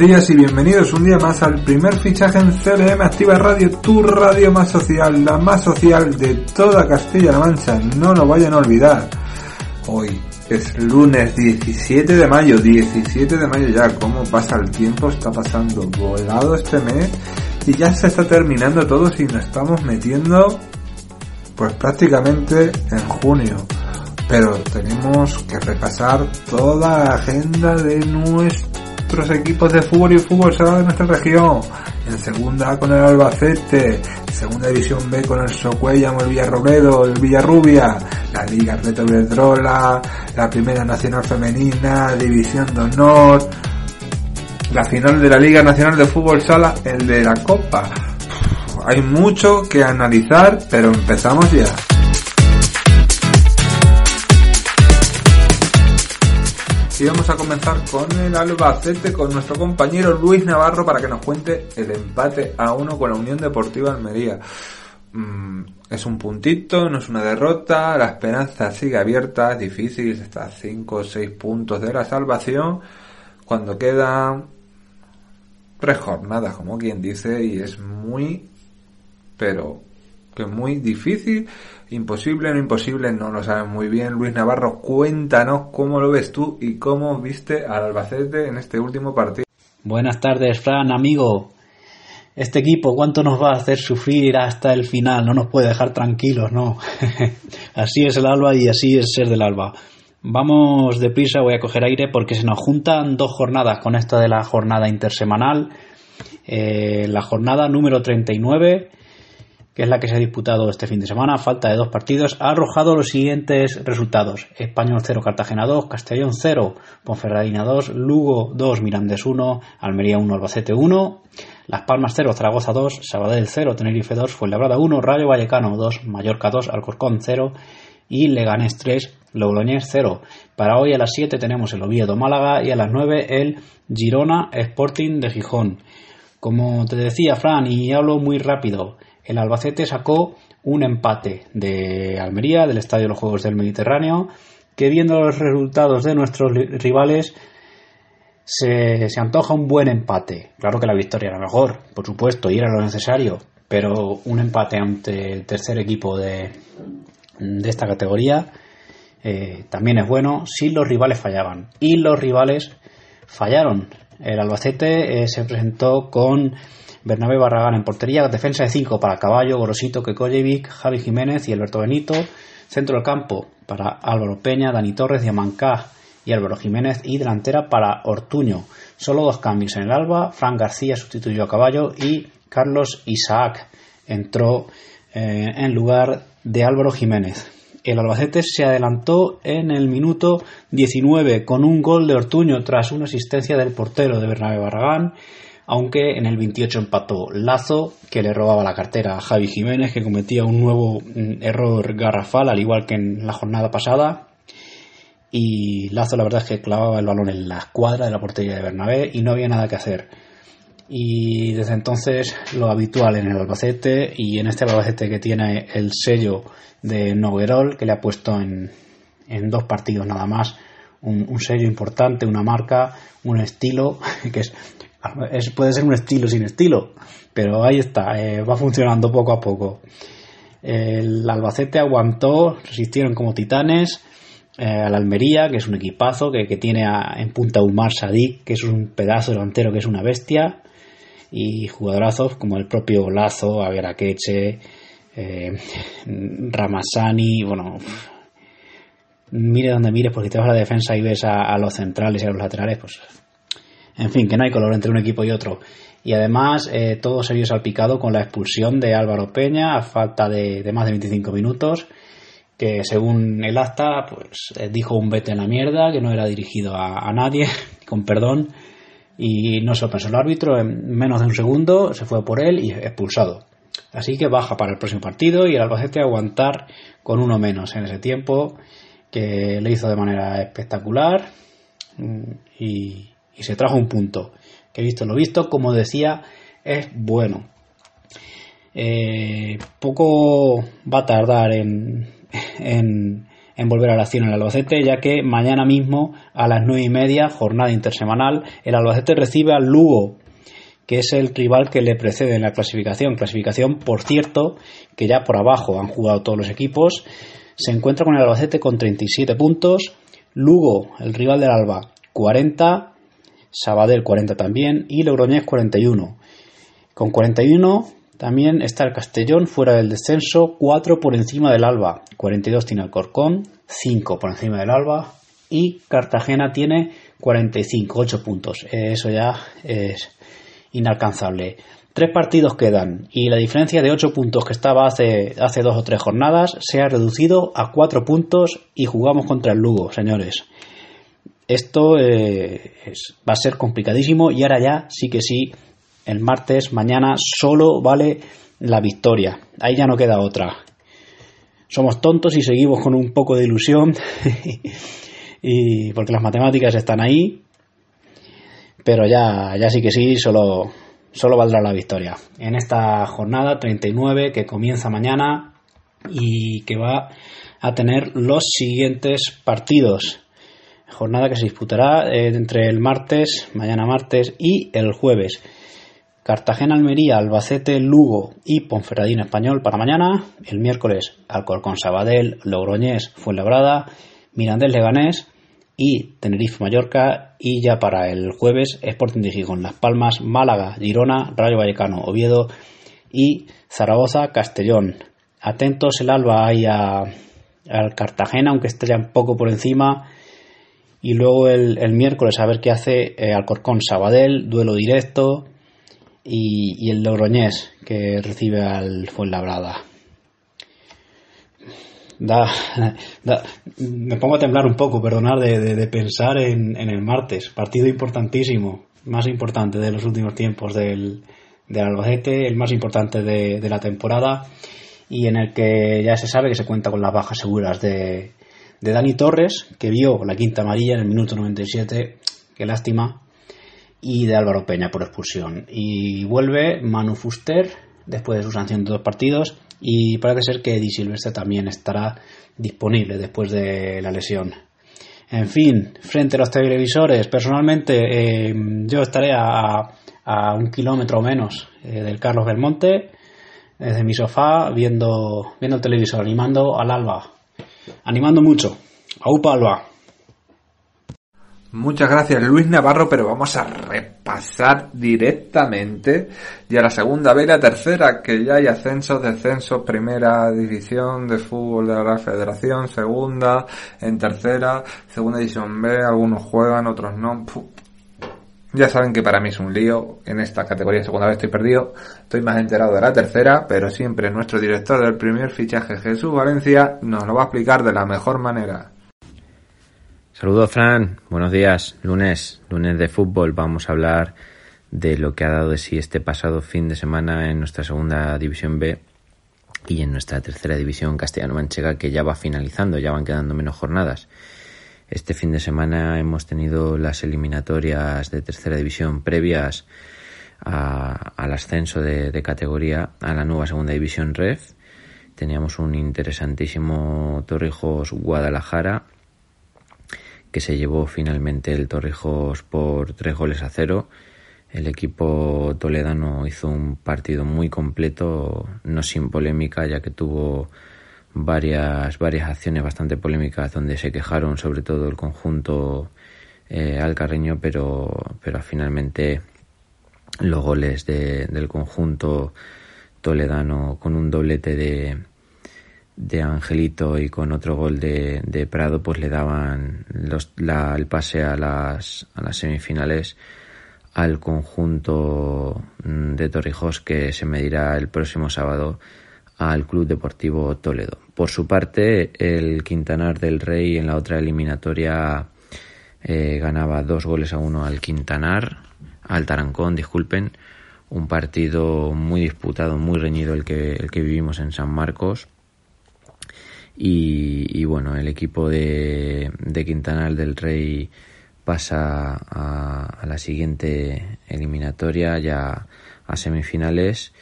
días y bienvenidos un día más al primer fichaje en CLM Activa Radio, tu radio más social, la más social de toda Castilla-La Mancha, no lo vayan a olvidar. Hoy es lunes 17 de mayo, 17 de mayo ya, cómo pasa el tiempo, está pasando volado este mes y ya se está terminando todo si nos estamos metiendo pues prácticamente en junio. Pero tenemos que repasar toda la agenda de nuestros equipos de fútbol y fútbol sala de nuestra región. En segunda con el Albacete, segunda división B con el Socuellamo, el Villarrobledo, el Villarrubia, la Liga Reto Verdrola, la Primera Nacional Femenina, División de Honor, la final de la Liga Nacional de Fútbol Sala, el de la Copa. Hay mucho que analizar, pero empezamos ya. Y vamos a comenzar con el Albacete, con nuestro compañero Luis Navarro para que nos cuente el empate a uno con la Unión Deportiva Almería. Mm, es un puntito, no es una derrota, la esperanza sigue abierta, es difícil, está a 5 o 6 puntos de la salvación, cuando quedan tres jornadas, como quien dice, y es muy, pero que muy difícil, imposible, no imposible, no lo sabes muy bien. Luis Navarro, cuéntanos cómo lo ves tú y cómo viste al Albacete en este último partido. Buenas tardes, Fran, amigo. Este equipo, ¿cuánto nos va a hacer sufrir hasta el final? No nos puede dejar tranquilos, ¿no? así es el Alba y así es ser del Alba. Vamos deprisa, voy a coger aire porque se nos juntan dos jornadas con esta de la jornada intersemanal. Eh, la jornada número 39 que es la que se ha disputado este fin de semana, falta de dos partidos, ha arrojado los siguientes resultados. Español 0, Cartagena 2, Castellón 0, Ponferradina 2, Lugo 2, Mirandés 1, Almería 1, Albacete 1, Las Palmas 0, Zaragoza 2, Sabadell 0, Tenerife 2, Fuenlabrada 1, Rayo Vallecano 2, Mallorca 2, Alcorcón 0 y Leganés 3, Logroñés 0. Para hoy a las 7 tenemos el Oviedo Málaga y a las 9 el Girona Sporting de Gijón. Como te decía Fran, y hablo muy rápido, el Albacete sacó un empate de Almería, del Estadio de los Juegos del Mediterráneo, que viendo los resultados de nuestros rivales se, antoja un buen empate. Claro que la victoria era mejor, por supuesto, y era lo necesario, pero un empate ante el tercer equipo de, esta categoría eh, también es bueno si los rivales fallaban. Y los rivales fallaron. El Albacete eh, se presentó con Bernabé Barragán en portería, defensa de 5 para Caballo, Gorosito, Kekojevic, Javi Jiménez y Alberto Benito, centro del campo para Álvaro Peña, Dani Torres, Diamancá y Álvaro Jiménez y delantera para Ortuño. Solo dos cambios en el Alba, Fran García sustituyó a Caballo y Carlos Isaac entró eh, en lugar de Álvaro Jiménez. El Albacete se adelantó en el minuto 19 con un gol de Ortuño tras una asistencia del portero de Bernabé Barragán aunque en el 28 empató Lazo, que le robaba la cartera a Javi Jiménez, que cometía un nuevo mm, error garrafal, al igual que en la jornada pasada. Y Lazo la verdad es que clavaba el balón en la escuadra de la portería de Bernabé y no había nada que hacer. Y desde entonces lo habitual en el Albacete y en este Albacete que tiene el sello de Noguerol, que le ha puesto en, dos partidos nada más, un sello importante, una marca, un estilo, que es puede ser un estilo sin estilo, pero ahí está, eh, va funcionando poco a poco. El Albacete aguantó, resistieron como titanes. Eh, al Almería, que es un equipazo, que, tiene en punta Umar Sadik, que es un pedazo delantero, que es una bestia. Y jugadorazos como el propio Lazo, Averaqueche, eh, Ramasani, bueno, mire donde mires, porque te vas a la defensa y ves a, a, los centrales y a los laterales, pues en fin, que no hay color entre un equipo y otro. Y además eh, todo se vio salpicado con la expulsión de Álvaro Peña a falta de, más de 25 minutos, que según el acta pues eh, dijo un vete en la mierda, que no era dirigido a, nadie, con perdón, y no se lo pensó el árbitro, en menos de un segundo se fue por él y expulsado. Así que baja para el próximo partido y el Albacete aguantar con uno menos en ese tiempo, que le hizo de manera espectacular mm, y, y se trajo un punto. Que visto lo visto, como decía, es bueno. Eh, poco va a tardar en, en, en volver a la acción el Albacete, ya que mañana mismo a las nueve y media, jornada intersemanal, el Albacete recibe al Lugo, que es el rival que le precede en la clasificación. Clasificación, por cierto, que ya por abajo han jugado todos los equipos. Se encuentra con el Albacete con 37 puntos. Lugo, el rival del Alba, 40. Sabadell 40 también. Y Logroñés 41. Con 41 también está el Castellón fuera del descenso, 4 por encima del Alba. 42 tiene el Corcón, 5 por encima del Alba. Y Cartagena tiene 45, 8 puntos. Eso ya es inalcanzable. Tres partidos quedan y la diferencia de ocho puntos que estaba hace, hace dos o tres jornadas se ha reducido a cuatro puntos y jugamos contra el Lugo, señores. Esto eh, va a ser complicadísimo y ahora ya sí que sí, el martes, mañana, solo vale la victoria. Ahí ya no queda otra. Somos tontos y seguimos con un poco de ilusión y porque las matemáticas están ahí pero ya, ya sí que sí, solo, solo valdrá la victoria. En esta jornada 39 que comienza mañana y que va a tener los siguientes partidos. Jornada que se disputará eh, entre el martes, mañana martes y el jueves. Cartagena, Almería, Albacete, Lugo y Ponferradina Español para mañana. El miércoles Alcorcón, Sabadell, Logroñés, Fuenlabrada, Mirandés, Leganés y Tenerife Mallorca y ya para el jueves Sporting de Gijón, Las Palmas, Málaga, Girona, Rayo Vallecano, Oviedo y Zaragoza, Castellón. Atentos el Alba ahí a, al Cartagena, aunque esté ya un poco por encima. Y luego el, miércoles a ver qué hace eh, Alcorcón Sabadell, duelo directo. Y, y el Logroñés que recibe al Fuenlabrada da, me pongo a temblar un poco, perdonar, de, pensar en, el martes, partido importantísimo, más importante de los últimos tiempos del, del Albacete, el más importante de, la temporada y en el que ya se sabe que se cuenta con las bajas seguras de, de Dani Torres, que vio la quinta amarilla en el minuto 97, qué lástima, y de Álvaro Peña por expulsión. Y vuelve Manu Fuster después de su sanción de dos partidos y parece ser que Eddie Silvestre también estará disponible después de la lesión. En fin, frente a los televisores, personalmente eh, yo estaré a, un kilómetro menos eh, del Carlos Belmonte, desde mi sofá, viendo, viendo el televisor, animando al alba. Animando mucho. ¡Aupa alba! Muchas gracias Luis Navarro, pero vamos a repasar directamente ya la segunda B y la tercera, que ya hay ascensos, descensos, primera división de fútbol de la federación, segunda, en tercera, segunda división B, algunos juegan, otros no. Ya saben que para mí es un lío, en esta categoría segunda vez estoy perdido, estoy más enterado de la tercera, pero siempre nuestro director del primer fichaje Jesús Valencia nos lo va a explicar de la mejor manera. Saludos, Fran. Buenos días. Lunes, lunes de fútbol. Vamos a hablar de lo que ha dado de sí este pasado fin de semana en nuestra segunda división B y en nuestra tercera división castellano-manchega que ya va finalizando, ya van quedando menos jornadas. Este fin de semana hemos tenido las eliminatorias de tercera división previas al ascenso de, de, categoría a la nueva segunda división REF. Teníamos un interesantísimo Torrijos Guadalajara que se llevó finalmente el Torrijos por tres goles a cero. El equipo toledano hizo un partido muy completo, no sin polémica, ya que tuvo varias, varias acciones bastante polémicas donde se quejaron sobre todo el conjunto eh, alcarreño, pero, pero finalmente los goles del conjunto toledano con un doblete de, de Angelito y con otro gol de, de Prado pues le daban el pase a las, a las semifinales al conjunto mm, de Torrijos que se medirá el próximo sábado al Club Deportivo Toledo. Por su parte, el Quintanar del Rey en la otra eliminatoria eh, ganaba dos goles a uno al Quintanar, al Tarancón, disculpen, un partido muy disputado, muy reñido el que, el que vivimos en San Marcos y, bueno, el equipo de, Quintanal del Rey pasa a, la siguiente eliminatoria, ya a semifinales.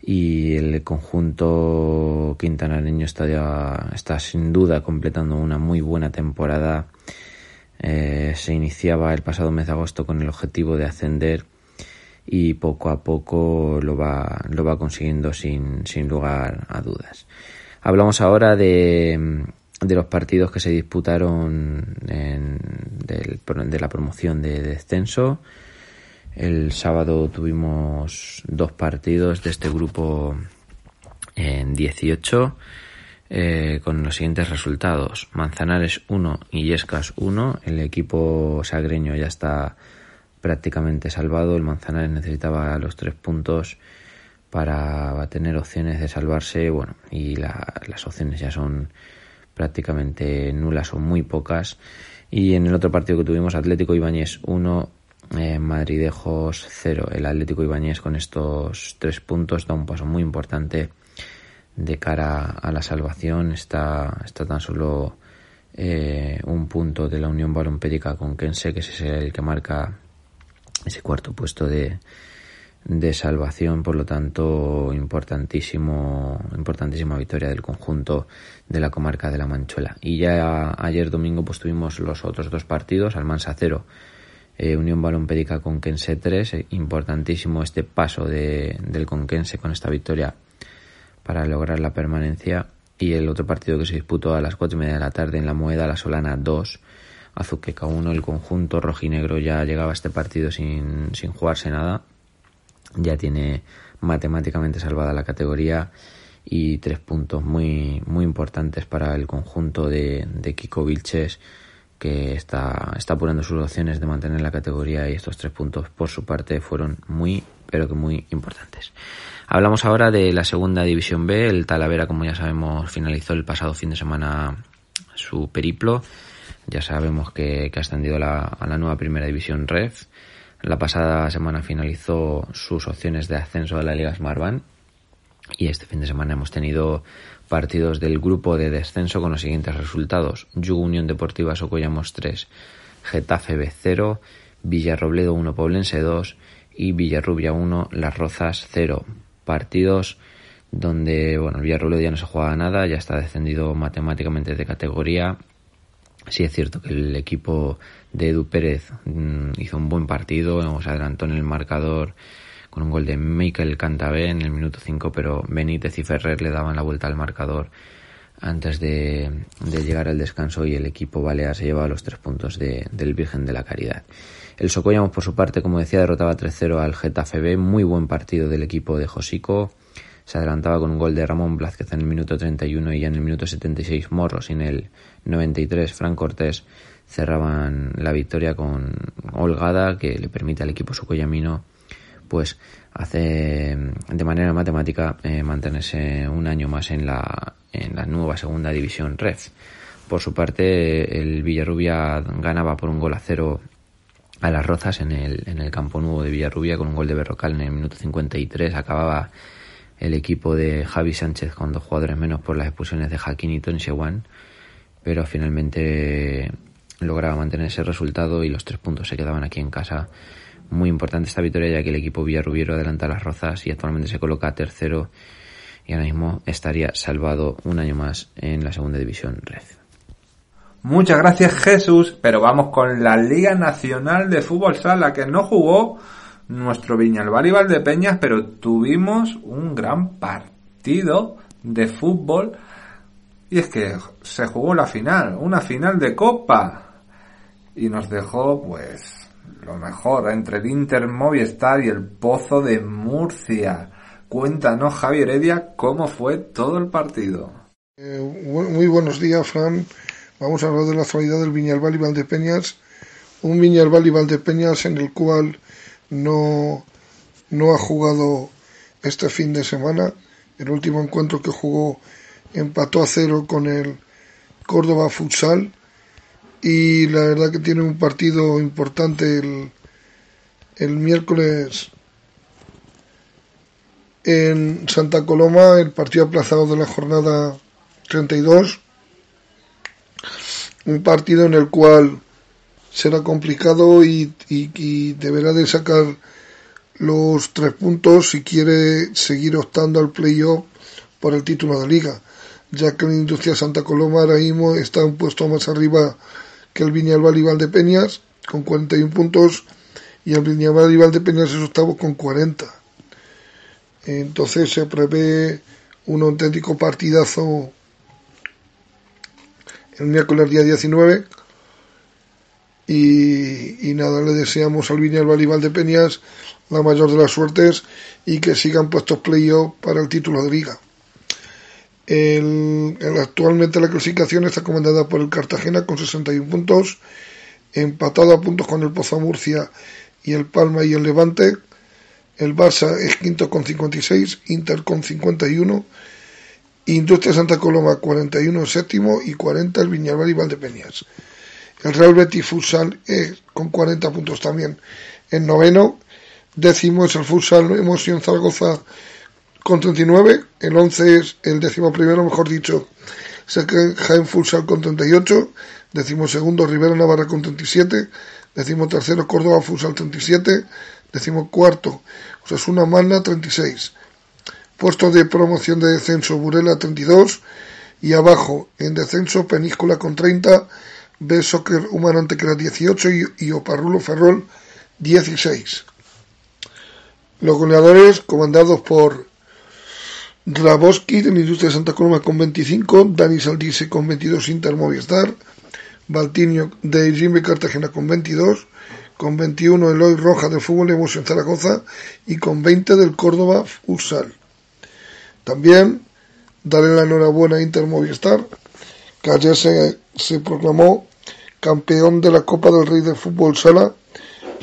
Y el conjunto quintanareño está, está sin duda completando una muy buena temporada. Eh, se iniciaba el pasado mes de agosto con el objetivo de ascender y poco a poco lo va, lo va consiguiendo sin, sin lugar a dudas. Hablamos ahora de, de los partidos que se disputaron en, de la promoción de descenso. El sábado tuvimos dos partidos de este grupo en 18 eh, con los siguientes resultados. Manzanares 1 y Yescas 1. El equipo sagreño ya está prácticamente salvado. El Manzanares necesitaba los tres puntos para tener opciones de salvarse. Bueno, y las opciones ya son prácticamente nulas o muy pocas. Y en el otro partido que tuvimos, Atlético Ibáñez 1, eh, Madridejos 0. El Atlético Ibáñez con estos tres puntos da un paso muy importante de cara a la salvación. Está, está tan solo eh, un punto de la Unión Balompédica con Kense, que es el que marca ese cuarto puesto de, de salvación, por lo tanto, importantísimo, importantísima victoria del conjunto de la comarca de la Manchuela. Y ya ayer domingo pues tuvimos los otros dos partidos, Almansa 0, eh, Unión Balompédica Conquense 3, eh, importantísimo este paso de, del Conquense con esta victoria para lograr la permanencia. Y el otro partido que se disputó a las cuatro y media de la tarde en la Moeda, la Solana 2, Azuqueca 1, el conjunto rojinegro ya llegaba a este partido sin, sin jugarse nada, ya tiene matemáticamente salvada la categoría y tres puntos muy, muy importantes para el conjunto de, de Kiko Vilches que está, está apurando sus opciones de mantener la categoría y estos tres puntos por su parte fueron muy pero que muy importantes. Hablamos ahora de la segunda división B. El Talavera, como ya sabemos, finalizó el pasado fin de semana su periplo. Ya sabemos que, ha ascendido a la nueva primera división REF. La pasada semana finalizó sus opciones de ascenso a la Liga Smartbank. Y este fin de semana hemos tenido partidos del grupo de descenso con los siguientes resultados. Yugo Unión Deportiva Socollamos 3, Getafe B 0, Villarrobledo 1, Poblense 2 y Villarrubia 1, Las Rozas 0. Partidos donde, bueno, Villarrobledo ya no se juega nada, ya está descendido matemáticamente de categoría. Sí es cierto que el equipo de Edu Pérez mm, hizo un buen partido, se adelantó en el marcador con un gol de Michael Cantabé en el minuto 5, pero Benítez y Ferrer le daban la vuelta al marcador antes de, llegar al descanso y el equipo balear se llevaba los tres puntos del Virgen de la Caridad. El Socollamos, por su parte, como decía, derrotaba 3-0 al Getafe B. Muy buen partido del equipo de Josico. Se adelantaba con un gol de Ramón Blázquez en el minuto 31 y ya en el minuto 76 Morros y en el 93 Fran Cortés cerraban la victoria con holgada que le permite al equipo socollamino pues hace de manera matemática eh, mantenerse un año más en la, en la nueva segunda división REF. Por su parte, el Villarrubia ganaba por un gol a cero a las Rozas en el, en el campo nuevo de Villarrubia con un gol de Berrocal en el minuto 53. Acababa el equipo de Javi Sánchez con dos jugadores menos por las expulsiones de Jaquín y Tony Sewan, pero finalmente lograba mantener ese resultado y los tres puntos se quedaban aquí en casa muy importante esta victoria ya que el equipo Villarrubiero adelanta las Rozas y actualmente se coloca tercero y ahora mismo estaría salvado un año más en la segunda división Red. Muchas gracias Jesús, pero vamos con la Liga Nacional de Fútbol Sala que no jugó nuestro Viñalbal y Valdepeñas, pero tuvimos un gran partido de fútbol y es que se jugó la final, una final de copa y nos dejó pues lo mejor entre el Inter Movistar y el Pozo de Murcia. Cuéntanos, Javier Heredia, cómo fue todo el partido. Eh, muy buenos días, Fran. Vamos a hablar de la actualidad del Viñalbal y Valdepeñas. Un Viñalbal y Valdepeñas en el cual no, no ha jugado este fin de semana. El último encuentro que jugó empató a cero con el Córdoba Futsal y la verdad que tiene un partido importante el, el miércoles en Santa Coloma, el partido aplazado de la jornada 32, un partido en el cual será complicado y, y, deberá de sacar los tres puntos si quiere seguir optando al playoff por el título de liga, ya que la Industria Santa Coloma ahora mismo está un puesto más arriba que el Viñalbal y Valdepeñas con 41 puntos y el Viñalbal y Valdepeñas es octavo con 40. Entonces se prevé un auténtico partidazo el miércoles día 19 y, nada, le deseamos al Viñalbal y Valdepeñas la mayor de las suertes y que sigan puestos playoff para el título de liga. El, actualmente la clasificación está comandada por el Cartagena con 61 puntos, empatado a puntos con el Poza Murcia y el Palma y el Levante. El Barça es quinto con 56, Inter con 51, Industria Santa Coloma 41 séptimo y 40 el Viñalbal y Valdepeñas. El Real Betis Futsal es con 40 puntos también en noveno. Décimo es el Futsal Emoción Zaragoza con 39, el 11 es el décimo primero, mejor dicho, Jaén Futsal con 38, décimo segundo Rivera Navarra con 37, décimo tercero Córdoba Futsal 37, décimo cuarto Osasuna Magna 36, puesto de promoción de descenso Burela 32 y abajo en descenso Peníscola con 30, B Soccer Humano Antequera 18 y, y Oparrulo Ferrol 16. Los goleadores comandados por Raboski de la Industria de Santa Coloma con 25, Dani Saldice con 22 Inter Movistar, Baltinio de Jimmy Cartagena con 22, con 21 Eloy Roja del Fútbol Emoción Zaragoza. Y con 20 del Córdoba Futsal. También darle la enhorabuena a Inter Movistar, que ayer se, se proclamó campeón de la Copa del Rey de Fútbol Sala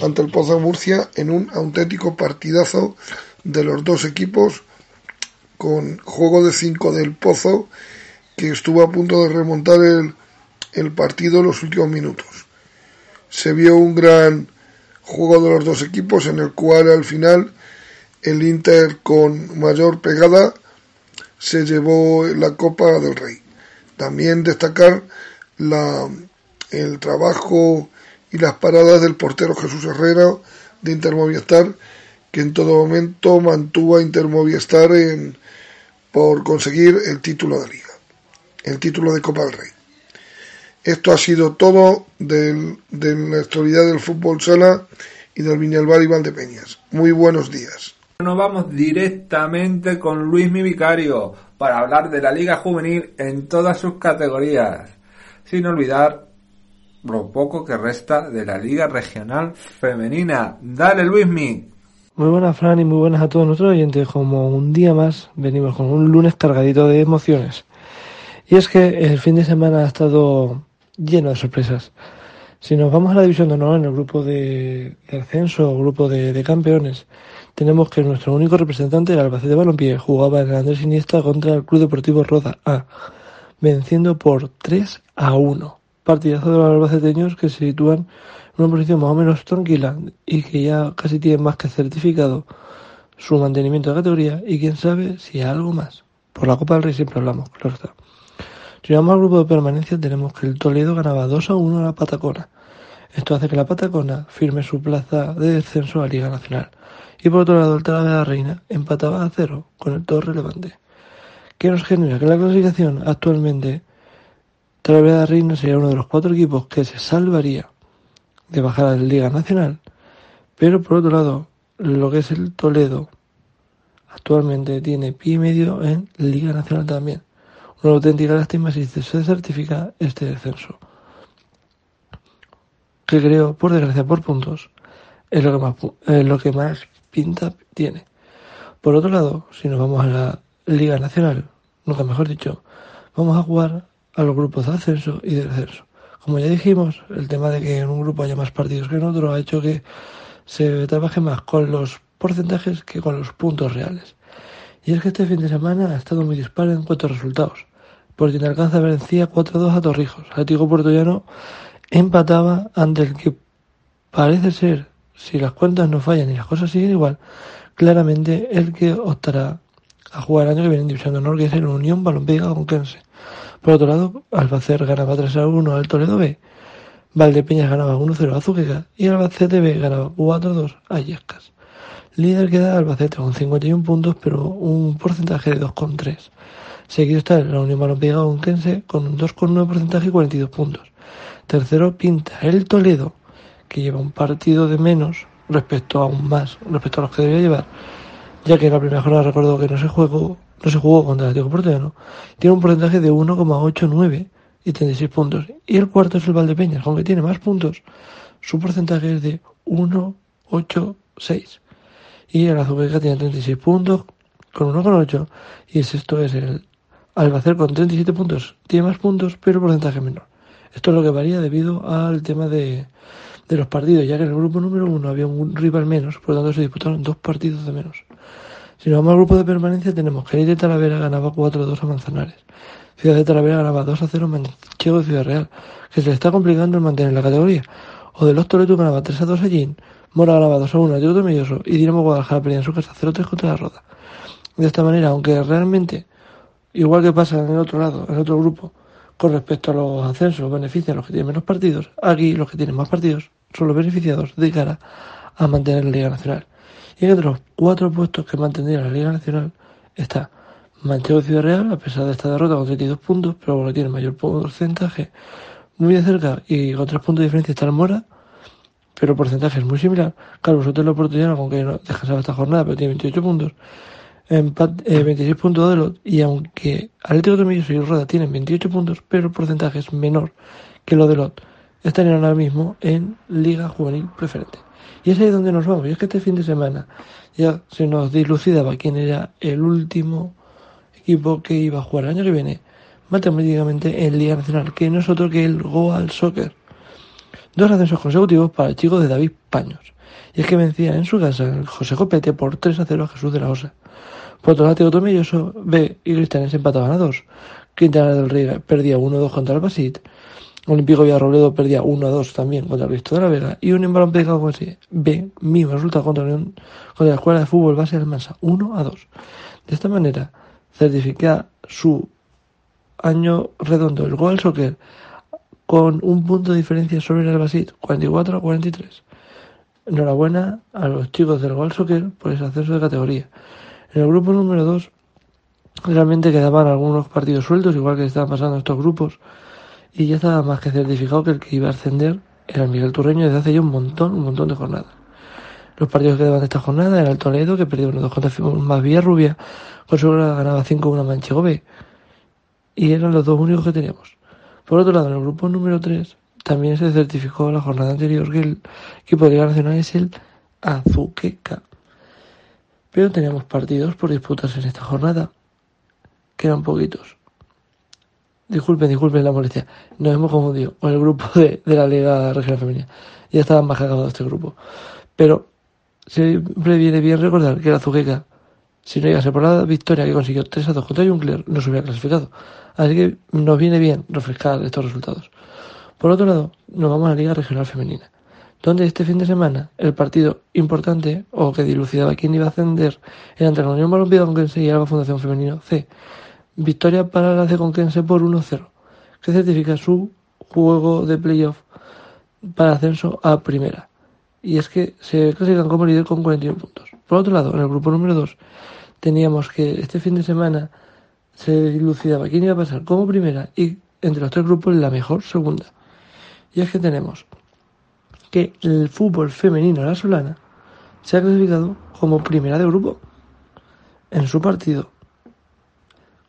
ante el Pozo Murcia en un auténtico partidazo de los dos equipos con juego de 5 del Pozo, que estuvo a punto de remontar el, el partido en los últimos minutos. Se vio un gran juego de los dos equipos en el cual al final el Inter con mayor pegada se llevó la Copa del Rey. También destacar la, el trabajo y las paradas del portero Jesús Herrera de Intermovistar, que en todo momento mantuvo a Intermovistar en, por conseguir el título de liga, el título de Copa del Rey. Esto ha sido todo de la actualidad del fútbol sala y del Viñalbal y Valdepeñas. Muy buenos días. Nos vamos directamente con Luis Mi Vicario para hablar de la Liga Juvenil en todas sus categorías, sin olvidar lo poco que resta de la Liga Regional Femenina. Dale Luismi. Muy buenas, Fran, y muy buenas a todos nuestros oyentes. Como un día más, venimos con un lunes cargadito de emociones. Y es que el fin de semana ha estado lleno de sorpresas. Si nos vamos a la división de honor en el grupo de, ascenso o grupo de, campeones, tenemos que nuestro único representante, el Albacete Balompié, jugaba en el Andrés Iniesta contra el Club Deportivo Roda A, venciendo por 3 a 1. Partidazo de los albaceteños que se sitúan una posición más o menos tranquila y que ya casi tiene más que certificado su mantenimiento de categoría y quién sabe si algo más. Por la Copa del Rey siempre hablamos, claro está. Si vamos al grupo de permanencia tenemos que el Toledo ganaba 2 a 1 a la Patacona. Esto hace que la Patacona firme su plaza de descenso a Liga Nacional. Y por otro lado el Talavera Reina empataba a cero con el Torre Levante. ¿Qué nos genera? Que la clasificación actualmente Talavera Reina sería uno de los cuatro equipos que se salvaría de bajar a la Liga Nacional, pero por otro lado, lo que es el Toledo actualmente tiene pie y medio en Liga Nacional también. Una auténtica lástima si se certifica este descenso. Que creo, por desgracia, por puntos, es lo que más, es lo que más pinta tiene. Por otro lado, si nos vamos a la Liga Nacional, nunca mejor dicho, vamos a jugar a los grupos de ascenso y de descenso. Como ya dijimos, el tema de que en un grupo haya más partidos que en otro ha hecho que se trabaje más con los porcentajes que con los puntos reales. Y es que este fin de semana ha estado muy disparo en cuanto a resultados, porque en alcanza vencía 4-2 a Torrijos. Atlético Puertollano empataba ante el que parece ser, si las cuentas no fallan y las cosas siguen igual, claramente el que optará a jugar el año que viene en División de Honor, que es el Unión Balompié Conquense. Por otro lado, Albacer ganaba 3 a 1 al Toledo B, Valdepeñas ganaba 1 0 a Zuqueca y Albacete B ganaba 4 2 a Yescas. Líder queda Albacete con 51 puntos, pero un porcentaje de 2,3. Seguido está la Unión Balompié Conquense con un 2,9 porcentaje y 42 puntos. Tercero pinta el Toledo, que lleva un partido de menos respecto a un más, respecto a los que debería llevar, ya que en la primera jornada recuerdo que no se jugó, no se jugó contra el Atlético Porteño, tiene un porcentaje de 1,89 y 36 puntos. Y el cuarto es el Valdepeñas, aunque tiene más puntos, su porcentaje es de 1,86. Y el Azuqueca tiene 36 puntos con 1,8 y el sexto es el Albacete con 37 puntos. Tiene más puntos, pero porcentaje menor. Esto es lo que varía debido al tema de, de los partidos, ya que en el grupo número uno había un rival menos, por lo tanto se disputaron dos partidos de menos. Si nos vamos al grupo de permanencia, tenemos que de Talavera ganaba 4-2 a Manzanares. Ciudad de Talavera ganaba 2-0 a Manchego de Ciudad Real, que se le está complicando el mantener la categoría. O de los Toretos ganaba 3-2 a Gin, Mora ganaba 2-1 a Tío Melloso y Dinamo Guadalajara perdía en su casa 0-3 contra la Roda. De esta manera, aunque realmente, igual que pasa en el otro lado, en otro grupo, con respecto a los ascensos, benefician a los que tienen menos partidos. Aquí los que tienen más partidos son los beneficiados de cara a mantener la Liga Nacional. Y entre los cuatro puestos que mantendría la Liga Nacional está Manchego Ciudad Real, a pesar de esta derrota con 32 puntos, pero tiene mayor porcentaje, muy de cerca y con tres puntos de diferencia está el Mora, pero el porcentaje es muy similar. Carlos Sotelo Portullano, con que no descansaba esta jornada, pero tiene 28 puntos empate, 26 eh, puntos de los y aunque Atlético de Millos y Roda tienen 28 puntos, pero el porcentaje es menor que lo de Lot, estarían ahora mismo en Liga Juvenil Preferente. Y es ahí donde nos vamos. Y es que este fin de semana ya se nos dilucidaba quién era el último equipo que iba a jugar el año que viene matemáticamente en Liga Nacional, que no es otro que el Goal Soccer. Dos ascensos consecutivos para el chico de David Paños. Y es que vencía en su casa el José Copete por 3 a 0 a Jesús de la Osa. Por otro lado, Tomelloso B y Cristianes empataban a 2. Quintana del Rey perdía 1-2 contra el Basit. Olímpico Villarrobledo perdía 1-2 también contra el Cristo de la Vega. Y un embalón pegado B, mismo resultado contra, contra la Escuela de Fútbol Base Almansa, 1-2. De esta manera, certifica su año redondo, el Goal Soccer, con un punto de diferencia sobre el Basit, 44 43. Enhorabuena a los chicos del Goal Soccer por ese ascenso de categoría. En el grupo número 2 realmente quedaban algunos partidos sueltos, igual que estaban pasando estos grupos, y ya estaba más que certificado que el que iba a ascender era el Miguel Turreño desde hace ya un montón, un montón de jornadas. Los partidos que quedaban de esta jornada era el Toledo, que perdió 1-2 contra más Villarrubia, con su ganaba 5-1 Manchego B, y eran los dos únicos que teníamos. Por otro lado, en el grupo número 3 también se certificó la jornada anterior que el equipo de Liga Nacional es el Azuqueca, pero teníamos partidos por disputarse en esta jornada, que eran poquitos. Disculpen, disculpen la molestia. Nos hemos confundido con el grupo de, la Liga Regional Femenina. Ya estaban más acabado este grupo. Pero siempre viene bien recordar que la Zuqueca, si no llegase por la victoria que consiguió 3 a 2 contra Juncler, no se hubiera clasificado. Así que nos viene bien refrescar estos resultados. Por otro lado, nos vamos a la Liga Regional Femenina donde este fin de semana el partido importante o que dilucidaba quién iba a ascender era entre la Unión Balompié Conquense y la Fundación Femenino C. Victoria para la C Conquense por 1-0, que certifica su juego de playoff para ascenso a primera. Y es que se clasifican como líder con 41 puntos. Por otro lado, en el grupo número 2 teníamos que este fin de semana se dilucidaba quién iba a pasar como primera y entre los tres grupos la mejor segunda. Y es que tenemos que el fútbol femenino la solana se ha clasificado como primera de grupo en su partido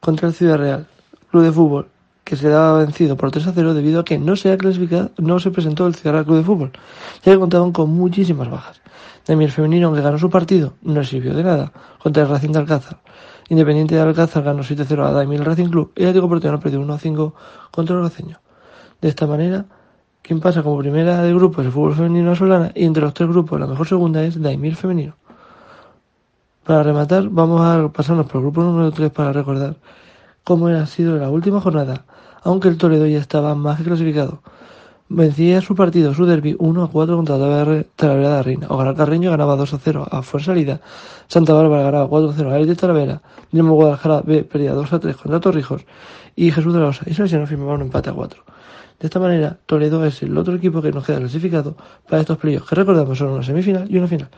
contra el Ciudad Real, Club de Fútbol, que se daba vencido por 3 a 0 debido a que no se ha clasificado, no se presentó el Ciudad Real Club de Fútbol, ya que contaban con muchísimas bajas. El femenino, aunque ganó su partido, no sirvió de nada contra el Racing de Alcázar. Independiente de Alcázar ganó 7-0 a Daimil Racing Club y el Atlético Porteño perdió 1-5 contra el Roceño. De esta manera, quien pasa como primera de grupo es el fútbol femenino solana y entre los tres grupos la mejor segunda es Daimir femenino. Para rematar, vamos a pasarnos por el grupo número 3 para recordar cómo ha sido la última jornada, aunque el Toledo ya estaba más que clasificado. vencía su partido, su derby 1 a 4 contra Talavera de Reina. Ogar Carreño ganaba 2 a 0 a Fuerza Salida. Santa Bárbara ganaba 4 a 0 a de Talavera. Dinamo Guadalajara B perdía 2 a 3 contra Torrijos. Y Jesús de la Osa y Salesiano firmaba un empate a 4. De esta manera, Toledo es el otro equipo que nos queda clasificado para estos playoffs, que recordamos son una semifinal y una final,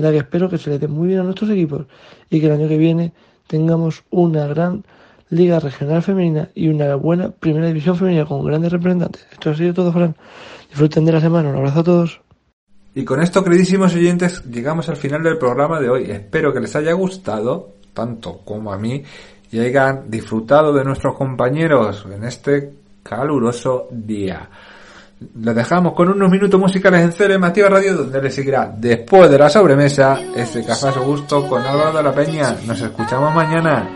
en la que espero que se le dé muy bien a nuestros equipos y que el año que viene tengamos una gran Liga Regional Femenina y una buena Primera División Femenina con grandes representantes. Esto ha sido todo, Fran. Disfruten de la semana. Un abrazo a todos. Y con esto, queridísimos oyentes, llegamos al final del programa de hoy. Espero que les haya gustado, tanto como a mí, y hayan disfrutado de nuestros compañeros en este caluroso día. Les dejamos con unos minutos musicales en CLM Activa Radio, donde les seguirá después de la sobremesa este su gusto con Álvaro de la Peña. Nos escuchamos mañana.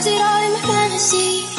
Was it all in fantasy?